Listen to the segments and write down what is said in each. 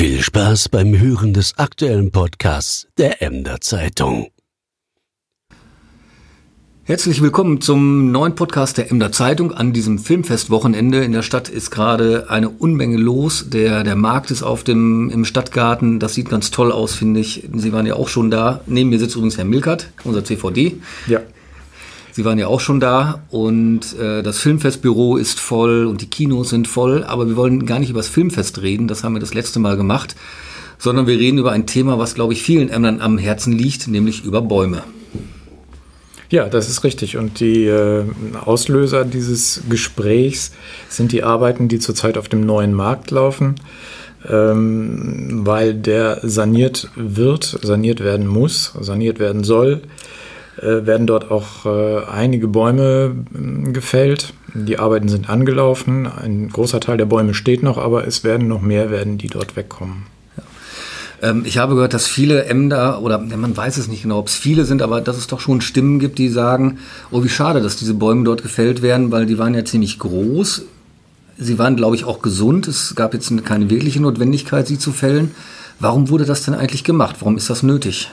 Viel Spaß beim Hören des aktuellen Podcasts der Emder Zeitung. Herzlich willkommen zum neuen Podcast der Emder Zeitung an diesem Filmfestwochenende. In der Stadt ist gerade eine Unmenge los. Der, der Markt ist auf dem, im Stadtgarten. Das sieht ganz toll aus, finde ich. Sie waren ja auch schon da. Neben mir sitzt übrigens Herr Milkert, unser CVD. Ja. Sie waren ja auch schon da und äh, das Filmfestbüro ist voll und die Kinos sind voll, aber wir wollen gar nicht über das Filmfest reden, das haben wir das letzte Mal gemacht, sondern wir reden über ein Thema, was, glaube ich, vielen Ämtern am Herzen liegt, nämlich über Bäume. Ja, das ist richtig. Und die äh, Auslöser dieses Gesprächs sind die Arbeiten, die zurzeit auf dem neuen Markt laufen, ähm, weil der saniert wird, saniert werden muss, saniert werden soll. Äh, werden dort auch äh, einige Bäume äh, gefällt. Die Arbeiten sind angelaufen. Ein großer Teil der Bäume steht noch, aber es werden noch mehr werden, die dort wegkommen. Ähm, ich habe gehört, dass viele Ämter, oder man weiß es nicht genau, ob es viele sind, aber dass es doch schon Stimmen gibt, die sagen, oh, wie schade, dass diese Bäume dort gefällt werden, weil die waren ja ziemlich groß. Sie waren, glaube ich, auch gesund. Es gab jetzt keine wirkliche Notwendigkeit, sie zu fällen. Warum wurde das denn eigentlich gemacht? Warum ist das nötig?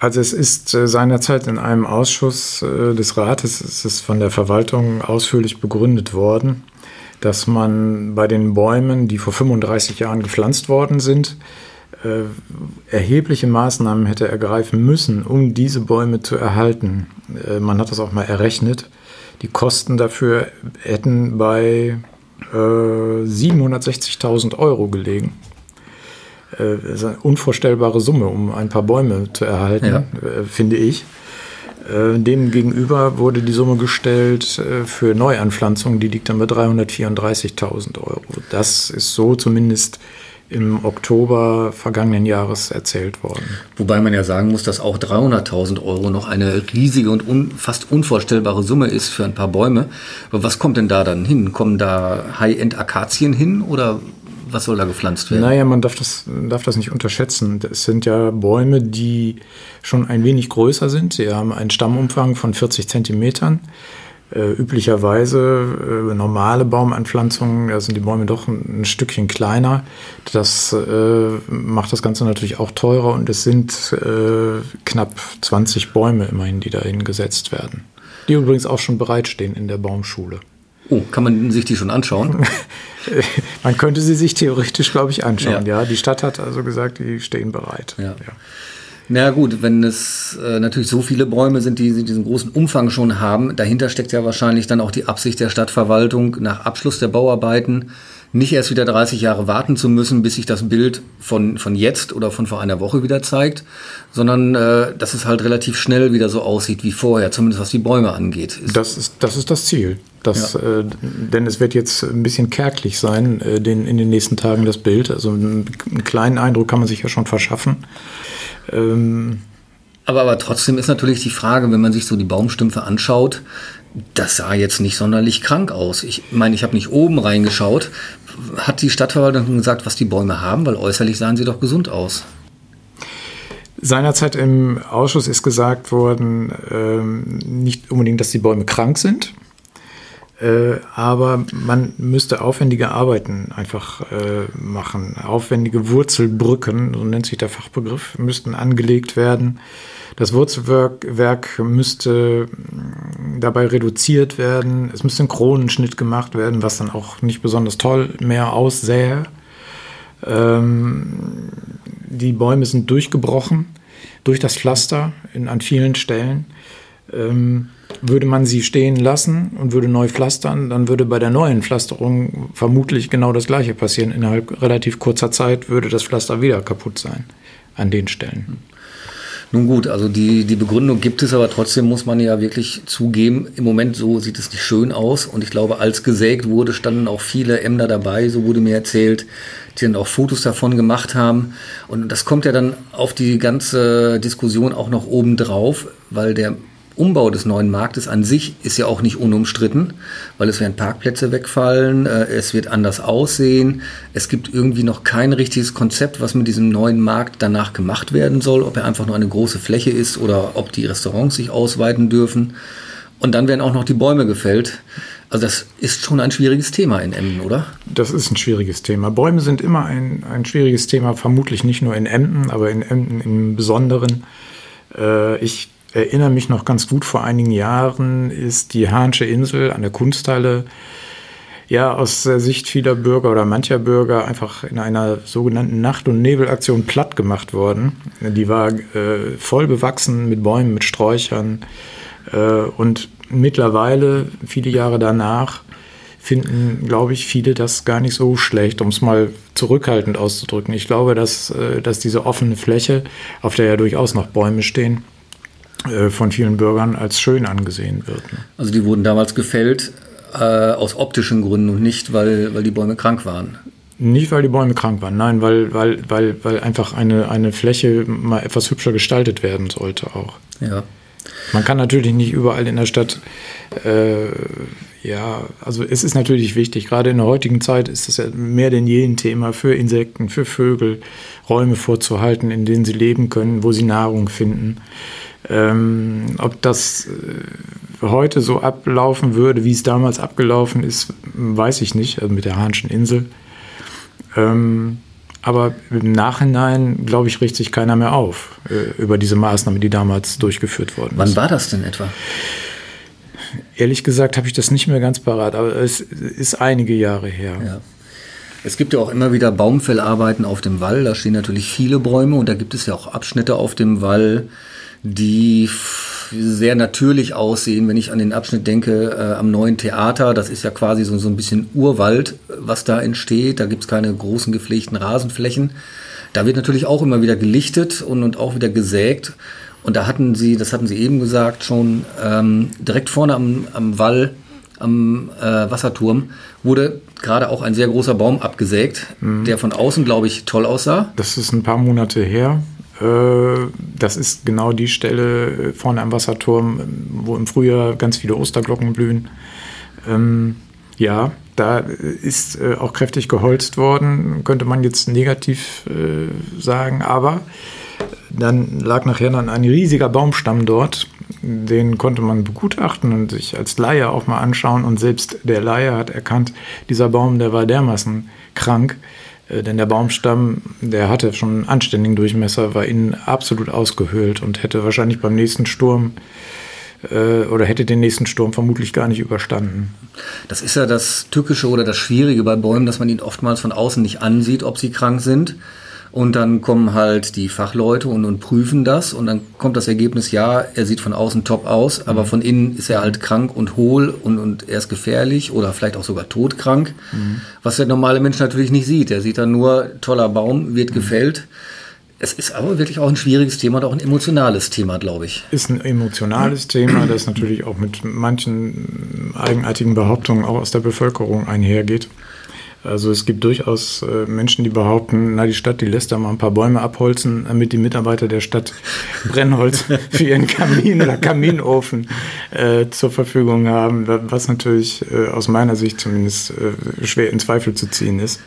Also es ist äh, seinerzeit in einem Ausschuss äh, des Rates, es ist von der Verwaltung ausführlich begründet worden, dass man bei den Bäumen, die vor 35 Jahren gepflanzt worden sind, äh, erhebliche Maßnahmen hätte ergreifen müssen, um diese Bäume zu erhalten. Man hat das auch mal errechnet. Die Kosten dafür hätten bei äh, 760.000 Euro gelegen eine unvorstellbare Summe, um ein paar Bäume zu erhalten, ja. äh, finde ich. Äh, dem gegenüber wurde die Summe gestellt äh, für Neuanpflanzungen, die liegt dann bei 334.000 Euro. Das ist so zumindest im Oktober vergangenen Jahres erzählt worden. Wobei man ja sagen muss, dass auch 300.000 Euro noch eine riesige und un, fast unvorstellbare Summe ist für ein paar Bäume. Aber was kommt denn da dann hin? Kommen da High-End-Akazien hin oder was soll da gepflanzt werden? Naja, man darf das, darf das nicht unterschätzen. Es sind ja Bäume, die schon ein wenig größer sind. Sie haben einen Stammumfang von 40 Zentimetern. Äh, üblicherweise äh, normale Baumanpflanzungen, da sind die Bäume doch ein, ein Stückchen kleiner. Das äh, macht das Ganze natürlich auch teurer und es sind äh, knapp 20 Bäume immerhin, die dahin gesetzt werden. Die übrigens auch schon bereitstehen in der Baumschule. Oh, kann man sich die schon anschauen? man könnte sie sich theoretisch, glaube ich, anschauen. Ja. ja. die Stadt hat also gesagt, die stehen bereit. Ja. ja. Na gut, wenn es äh, natürlich so viele Bäume sind, die diesen großen Umfang schon haben, dahinter steckt ja wahrscheinlich dann auch die Absicht der Stadtverwaltung, nach Abschluss der Bauarbeiten nicht erst wieder 30 Jahre warten zu müssen, bis sich das Bild von, von jetzt oder von vor einer Woche wieder zeigt, sondern äh, dass es halt relativ schnell wieder so aussieht wie vorher, zumindest was die Bäume angeht. Ist das, ist, das ist das Ziel. Das, ja. äh, denn es wird jetzt ein bisschen kärglich sein, äh, den, in den nächsten Tagen das Bild. Also einen, einen kleinen Eindruck kann man sich ja schon verschaffen. Ähm, aber, aber trotzdem ist natürlich die Frage, wenn man sich so die Baumstümpfe anschaut, das sah jetzt nicht sonderlich krank aus. Ich meine, ich habe nicht oben reingeschaut. Hat die Stadtverwaltung gesagt, was die Bäume haben? Weil äußerlich sahen sie doch gesund aus. Seinerzeit im Ausschuss ist gesagt worden, ähm, nicht unbedingt, dass die Bäume krank sind, äh, aber man müsste aufwendige Arbeiten einfach äh, machen. Aufwendige Wurzelbrücken, so nennt sich der Fachbegriff, müssten angelegt werden das Wurzelwerk müsste mm, dabei reduziert werden. Es müsste ein Kronenschnitt gemacht werden, was dann auch nicht besonders toll mehr aussähe. Ähm, die Bäume sind durchgebrochen durch das Pflaster in, an vielen Stellen. Ähm, würde man sie stehen lassen und würde neu pflastern, dann würde bei der neuen Pflasterung vermutlich genau das gleiche passieren. Innerhalb relativ kurzer Zeit würde das Pflaster wieder kaputt sein an den Stellen. Nun gut, also die, die Begründung gibt es, aber trotzdem muss man ja wirklich zugeben, im Moment so sieht es nicht schön aus. Und ich glaube, als gesägt wurde, standen auch viele Ämter dabei, so wurde mir erzählt, die dann auch Fotos davon gemacht haben. Und das kommt ja dann auf die ganze Diskussion auch noch oben drauf, weil der Umbau des neuen Marktes an sich ist ja auch nicht unumstritten, weil es werden Parkplätze wegfallen, äh, es wird anders aussehen. Es gibt irgendwie noch kein richtiges Konzept, was mit diesem neuen Markt danach gemacht werden soll, ob er einfach nur eine große Fläche ist oder ob die Restaurants sich ausweiten dürfen. Und dann werden auch noch die Bäume gefällt. Also das ist schon ein schwieriges Thema in Emden, oder? Das ist ein schwieriges Thema. Bäume sind immer ein, ein schwieriges Thema, vermutlich nicht nur in Emden, aber in Emden im Besonderen. Äh, ich erinnere mich noch ganz gut, vor einigen Jahren ist die Hahnsche Insel an der Kunsthalle ja aus der Sicht vieler Bürger oder mancher Bürger einfach in einer sogenannten Nacht- und Nebelaktion platt gemacht worden. Die war äh, voll bewachsen mit Bäumen, mit Sträuchern äh, und mittlerweile, viele Jahre danach, finden, glaube ich, viele das gar nicht so schlecht, um es mal zurückhaltend auszudrücken. Ich glaube, dass, äh, dass diese offene Fläche, auf der ja durchaus noch Bäume stehen, von vielen Bürgern als schön angesehen wird. Also die wurden damals gefällt äh, aus optischen Gründen und nicht, weil, weil die Bäume krank waren. Nicht, weil die Bäume krank waren, nein, weil, weil, weil, weil einfach eine, eine Fläche mal etwas hübscher gestaltet werden sollte auch. Ja. Man kann natürlich nicht überall in der Stadt, äh, ja, also es ist natürlich wichtig, gerade in der heutigen Zeit ist es ja mehr denn je ein Thema für Insekten, für Vögel, Räume vorzuhalten, in denen sie leben können, wo sie Nahrung finden. Ähm, ob das äh, heute so ablaufen würde, wie es damals abgelaufen ist, weiß ich nicht, also mit der Hahnschen Insel. Ähm, aber im Nachhinein, glaube ich, richtet sich keiner mehr auf äh, über diese Maßnahme, die damals durchgeführt worden Wann ist. war das denn etwa? Ehrlich gesagt habe ich das nicht mehr ganz parat, aber es ist einige Jahre her. Ja. Es gibt ja auch immer wieder Baumfellarbeiten auf dem Wall. Da stehen natürlich viele Bäume und da gibt es ja auch Abschnitte auf dem Wall, die sehr natürlich aussehen. Wenn ich an den Abschnitt denke äh, am neuen Theater, das ist ja quasi so, so ein bisschen Urwald, was da entsteht. Da gibt es keine großen gepflegten Rasenflächen. Da wird natürlich auch immer wieder gelichtet und, und auch wieder gesägt. Und da hatten sie, das hatten sie eben gesagt, schon ähm, direkt vorne am, am Wall, am äh, Wasserturm, wurde gerade auch ein sehr großer Baum abgesägt, der von außen, glaube ich, toll aussah. Das ist ein paar Monate her. Äh, Das ist genau die Stelle äh, vorne am Wasserturm, wo im Frühjahr ganz viele Osterglocken blühen. Ähm, Ja, da ist äh, auch kräftig geholzt worden, könnte man jetzt negativ sagen, aber dann lag nachher dann ein riesiger Baumstamm dort. Den konnte man begutachten und sich als Laie auch mal anschauen. Und selbst der Laie hat erkannt, dieser Baum, der war dermaßen krank. Äh, Denn der Baumstamm, der hatte schon einen anständigen Durchmesser, war innen absolut ausgehöhlt und hätte wahrscheinlich beim nächsten Sturm äh, oder hätte den nächsten Sturm vermutlich gar nicht überstanden. Das ist ja das Tückische oder das Schwierige bei Bäumen, dass man ihnen oftmals von außen nicht ansieht, ob sie krank sind. Und dann kommen halt die Fachleute und, und prüfen das und dann kommt das Ergebnis, ja, er sieht von außen top aus, aber von innen ist er halt krank und hohl und, und er ist gefährlich oder vielleicht auch sogar todkrank, was der normale Mensch natürlich nicht sieht. Er sieht dann nur, toller Baum, wird gefällt. Es ist aber wirklich auch ein schwieriges Thema und auch ein emotionales Thema, glaube ich. Ist ein emotionales Thema, das natürlich auch mit manchen eigenartigen Behauptungen auch aus der Bevölkerung einhergeht. Also es gibt durchaus äh, Menschen, die behaupten, na die Stadt, die lässt da mal ein paar Bäume abholzen, damit die Mitarbeiter der Stadt Brennholz für ihren Kamin oder Kaminofen äh, zur Verfügung haben, was natürlich äh, aus meiner Sicht zumindest äh, schwer in Zweifel zu ziehen ist,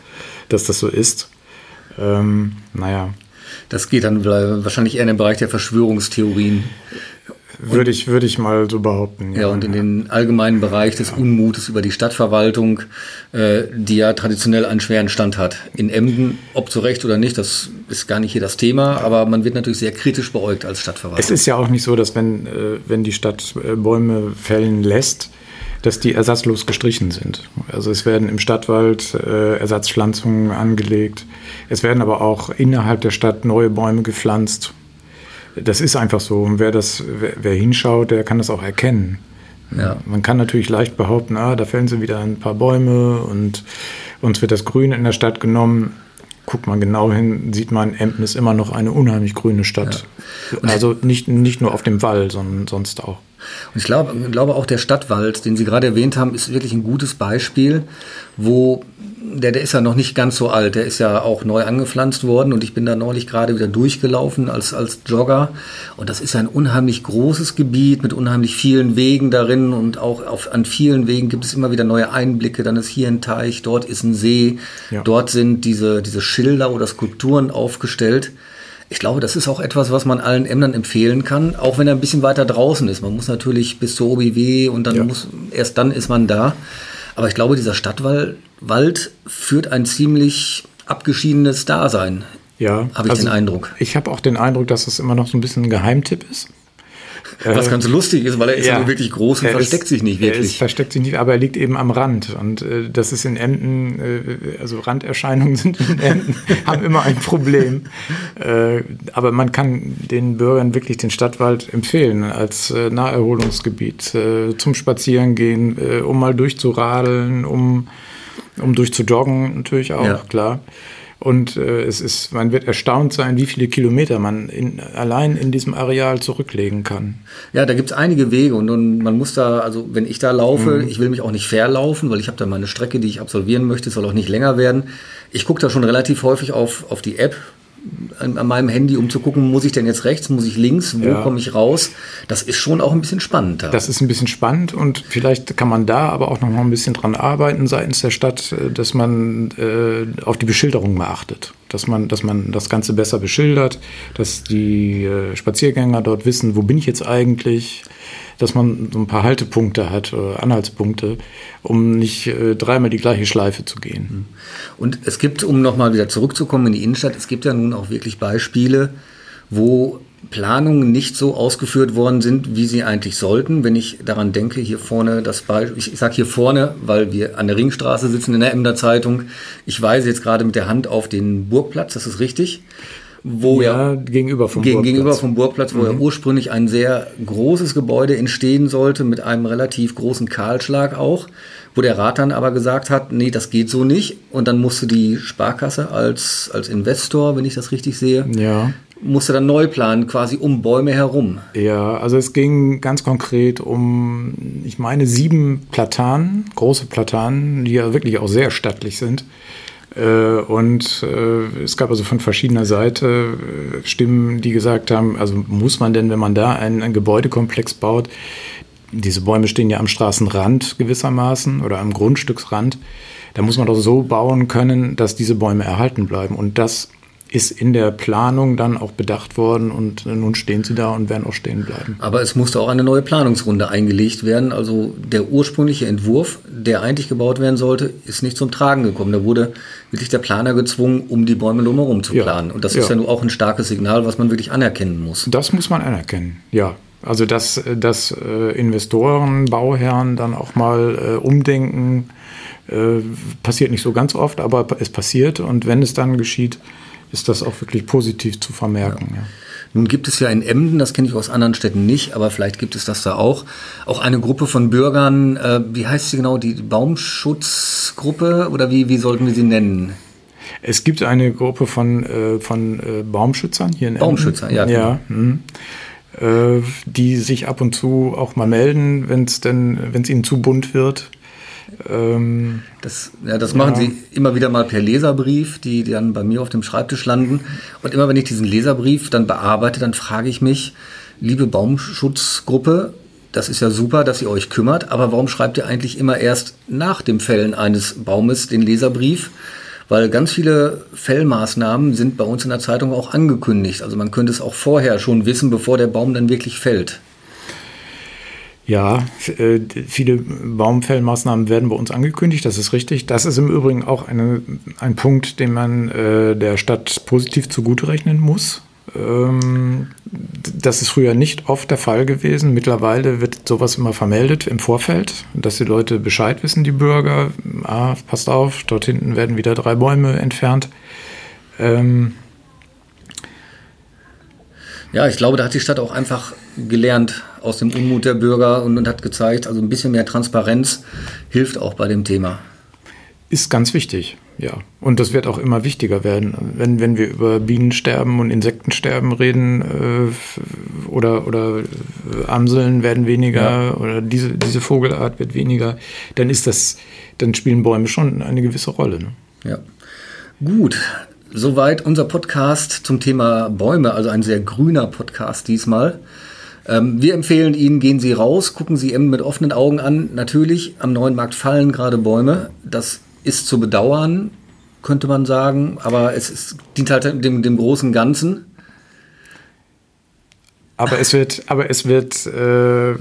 dass das so ist. Ähm, naja, Das geht dann wahrscheinlich eher in den Bereich der Verschwörungstheorien. Würde ich, würde ich mal so behaupten. Ja, und in den allgemeinen Bereich des Unmutes über die Stadtverwaltung, äh, die ja traditionell einen schweren Stand hat. In Emden, ob zu Recht oder nicht, das ist gar nicht hier das Thema, aber man wird natürlich sehr kritisch beäugt als Es Stadtverwaltung. ist ja auch nicht so, dass wenn, äh, wenn die Stadt äh, Bäume fällen lässt, dass die ersatzlos gestrichen sind. Also es werden im Stadtwald äh, Ersatzpflanzungen angelegt. Es werden aber auch innerhalb der Stadt neue Bäume gepflanzt. Das ist einfach so. Und wer das, wer, wer hinschaut, der kann das auch erkennen. Ja. Man kann natürlich leicht behaupten, ah, da fällen sie wieder ein paar Bäume und uns wird das Grün in der Stadt genommen. Guckt man genau hin, sieht man, Emden ist immer noch eine unheimlich grüne Stadt. Also nicht, nicht nur auf dem Wall, sondern sonst auch. Und ich glaube, glaube auch der Stadtwald, den Sie gerade erwähnt haben, ist wirklich ein gutes Beispiel, wo der, der ist ja noch nicht ganz so alt, der ist ja auch neu angepflanzt worden und ich bin da neulich gerade wieder durchgelaufen als, als Jogger und das ist ein unheimlich großes Gebiet mit unheimlich vielen Wegen darin und auch auf, an vielen Wegen gibt es immer wieder neue Einblicke, dann ist hier ein Teich, dort ist ein See, Ja. dort sind diese, diese Schilder oder Skulpturen aufgestellt. Ich glaube, das ist auch etwas, was man allen Ämtern empfehlen kann, auch wenn er ein bisschen weiter draußen ist. Man muss natürlich bis zur OBW und dann Ja. muss, erst dann ist man da. Aber ich glaube, dieser Stadtwald Wald führt ein ziemlich abgeschiedenes Dasein. Ja, Habe ich den Eindruck. Ich habe auch den Eindruck, dass es immer noch so ein bisschen ein Geheimtipp ist. Was ganz lustig ist, weil er ist ja, nur wirklich groß und Er versteckt ist- sich nicht Er wirklich. ist, versteckt sich nicht, aber er liegt eben am Rand. Und äh, das ist in Emden, äh, also Randerscheinungen sind in Emden, haben immer ein Problem. Äh, aber man kann den Bürgern wirklich den Stadtwald empfehlen als äh, Naherholungsgebiet äh, zum Spazierengehen, äh, um mal durchzuradeln, um, um durchzujoggen natürlich auch, Ja. klar. Und äh, es ist, man wird erstaunt sein, wie viele Kilometer man in, allein in diesem Areal zurücklegen kann. Ja, da gibt's einige Wege und, und man muss da, also wenn ich da laufe, Mhm. ich will mich auch nicht verlaufen, weil ich habe da meine Strecke, die ich absolvieren möchte, soll auch nicht länger werden. Ich gucke da schon relativ häufig auf, auf die App an, an meinem Handy, um zu gucken, muss ich denn jetzt rechts, muss ich links, wo Ja. komme ich raus? Das ist schon auch ein bisschen spannend da. Das ist ein bisschen spannend und vielleicht kann man da aber auch noch mal ein bisschen dran arbeiten seitens der Stadt, äh, dass man äh, auf die Beschilderung mal achtet. Dass man, dass man das Ganze besser beschildert, dass die äh, Spaziergänger dort wissen, wo bin ich jetzt eigentlich, dass man so ein paar Haltepunkte hat, äh, Anhaltspunkte, um nicht äh, dreimal die gleiche Schleife zu gehen. Und es gibt, um nochmal wieder zurückzukommen in die Innenstadt, es gibt ja nun auch wirklich Beispiele, wo Planungen nicht so ausgeführt worden sind, wie sie eigentlich sollten. Wenn ich daran denke, hier vorne das Beispiel, ich sage hier vorne, weil wir an der Ringstraße sitzen in der Emder Zeitung. Ich weise jetzt gerade mit der Hand auf den Burgplatz, das ist richtig. Wo ja, gegenüber vom gegen, Burgplatz. Mhm. gegenüber vom Burgplatz, wo ja ursprünglich ein sehr großes Gebäude entstehen sollte, mit einem relativ großen Kahlschlag auch, wo der Rat dann aber gesagt hat, nee, das geht so nicht. Und dann musste die Sparkasse als, als Investor, wenn ich das richtig sehe, Ja. musste dann neu planen, quasi um Bäume herum. Ja, also es ging ganz konkret um, ich meine, sieben Platanen, große Platanen, die ja wirklich auch sehr stattlich sind. Äh, Und äh, es gab also von verschiedener Seite äh, Stimmen, die gesagt haben, also muss man denn, wenn man da einen, einen Gebäudekomplex baut, diese Bäume stehen ja am Straßenrand gewissermaßen oder am Grundstücksrand, da muss man doch so bauen können, dass diese Bäume erhalten bleiben. Und das ist in der Planung dann auch bedacht worden und äh, nun stehen sie da und werden auch stehen bleiben. Aber es musste auch eine neue Planungsrunde eingelegt werden. Also der ursprüngliche Entwurf, der eigentlich gebaut werden sollte, ist nicht zum Tragen gekommen. Da wurde wirklich der Planer gezwungen, um die Bäume drumherum zu Ja. planen. Und das ist ja nun auch ein starkes Signal, was man wirklich anerkennen muss. Das muss man anerkennen, ja. Also dass, dass äh, Investoren, Bauherren dann auch mal äh, umdenken, passiert nicht so ganz oft, aber es passiert und wenn es dann geschieht, ist das auch wirklich positiv zu vermerken. Ja. Nun gibt es ja in Emden, das kenne ich aus anderen Städten nicht, aber vielleicht gibt es das da auch, auch eine Gruppe von Bürgern, äh, wie heißt sie genau, die Baumschutzgruppe oder wie, wie sollten wir sie nennen? Es gibt eine Gruppe von, äh, von äh, Baumschützern hier in Emden. Baumschützer, ja, ja mhm. äh, die sich ab und zu auch mal melden, wenn es denn, wenn es ihnen zu bunt wird. Ähm, Das, ja, das machen sie immer wieder mal per Leserbrief, die dann bei mir auf dem Schreibtisch landen. Und immer wenn ich diesen Leserbrief dann bearbeite, dann frage ich mich, liebe Baumschutzgruppe, das ist ja super, dass ihr euch kümmert, aber warum schreibt ihr eigentlich immer erst nach dem Fällen eines Baumes den Leserbrief? Weil ganz viele Fellmaßnahmen sind bei uns in der Zeitung auch angekündigt. Also man könnte es auch vorher schon wissen, bevor der Baum dann wirklich fällt. Ja, äh, viele Baumfellmaßnahmen werden bei uns angekündigt, das ist richtig. Das ist im Übrigen auch eine, ein Punkt, den man äh, der Stadt positiv zuguterechnen muss. Ähm, das ist früher nicht oft der Fall gewesen. Mittlerweile wird sowas immer vermeldet im Vorfeld, dass die Leute Bescheid wissen, die Bürger. Ah, passt auf, dort hinten werden wieder drei Bäume entfernt. Ähm, Ja, ich glaube, da hat die Stadt auch einfach gelernt aus dem Unmut der Bürger und, und hat gezeigt, also ein bisschen mehr Transparenz hilft auch bei dem Thema. Ist ganz wichtig, ja. Und das wird auch immer wichtiger werden. Wenn, wenn wir über Bienensterben und Insektensterben reden äh, oder, oder äh, Amseln werden weniger Ja. oder diese, diese Vogelart wird weniger, dann ist das, dann spielen Bäume schon eine gewisse Rolle. Ne? Ja. Gut, soweit unser Podcast zum Thema Bäume, also ein sehr grüner Podcast diesmal. Ähm, wir empfehlen Ihnen, gehen Sie raus, gucken Sie Emden mit offenen Augen an. Natürlich, am neuen Markt fallen gerade Bäume. Das ist zu bedauern, könnte man sagen, aber es ist, dient halt dem, dem großen Ganzen. Aber es wird, aber es wird, äh,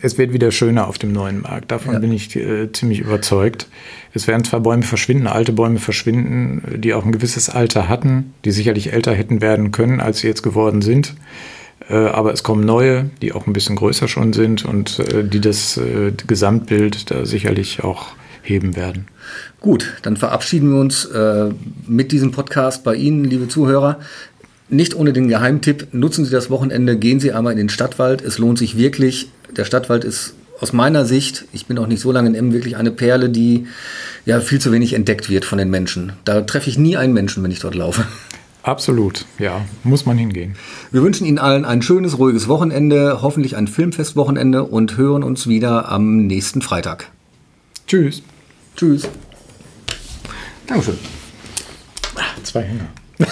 es wird wieder schöner auf dem neuen Markt. Davon ja. bin ich äh, ziemlich überzeugt. Es werden zwar Bäume verschwinden, alte Bäume verschwinden, die auch ein gewisses Alter hatten, die sicherlich älter hätten werden können, als sie jetzt geworden sind. Äh, aber es kommen neue, die auch ein bisschen größer schon sind und äh, die das äh, Gesamtbild da sicherlich auch heben werden. Gut, dann verabschieden wir uns mit diesem Podcast bei Ihnen, liebe Zuhörer. Nicht ohne den Geheimtipp, nutzen Sie das Wochenende, gehen Sie einmal in den Stadtwald. Es lohnt sich wirklich. Der Stadtwald ist aus meiner Sicht, ich bin auch nicht so lange in Emmen, wirklich eine Perle, die ja viel zu wenig entdeckt wird von den Menschen. Da treffe ich nie einen Menschen, wenn ich dort laufe. Absolut, ja, muss man hingehen. Wir wünschen Ihnen allen ein schönes, ruhiges Wochenende, hoffentlich ein Filmfestwochenende und hören uns wieder am nächsten Freitag. Tschüss. Tschüss. Dankeschön. Zwei Hänge.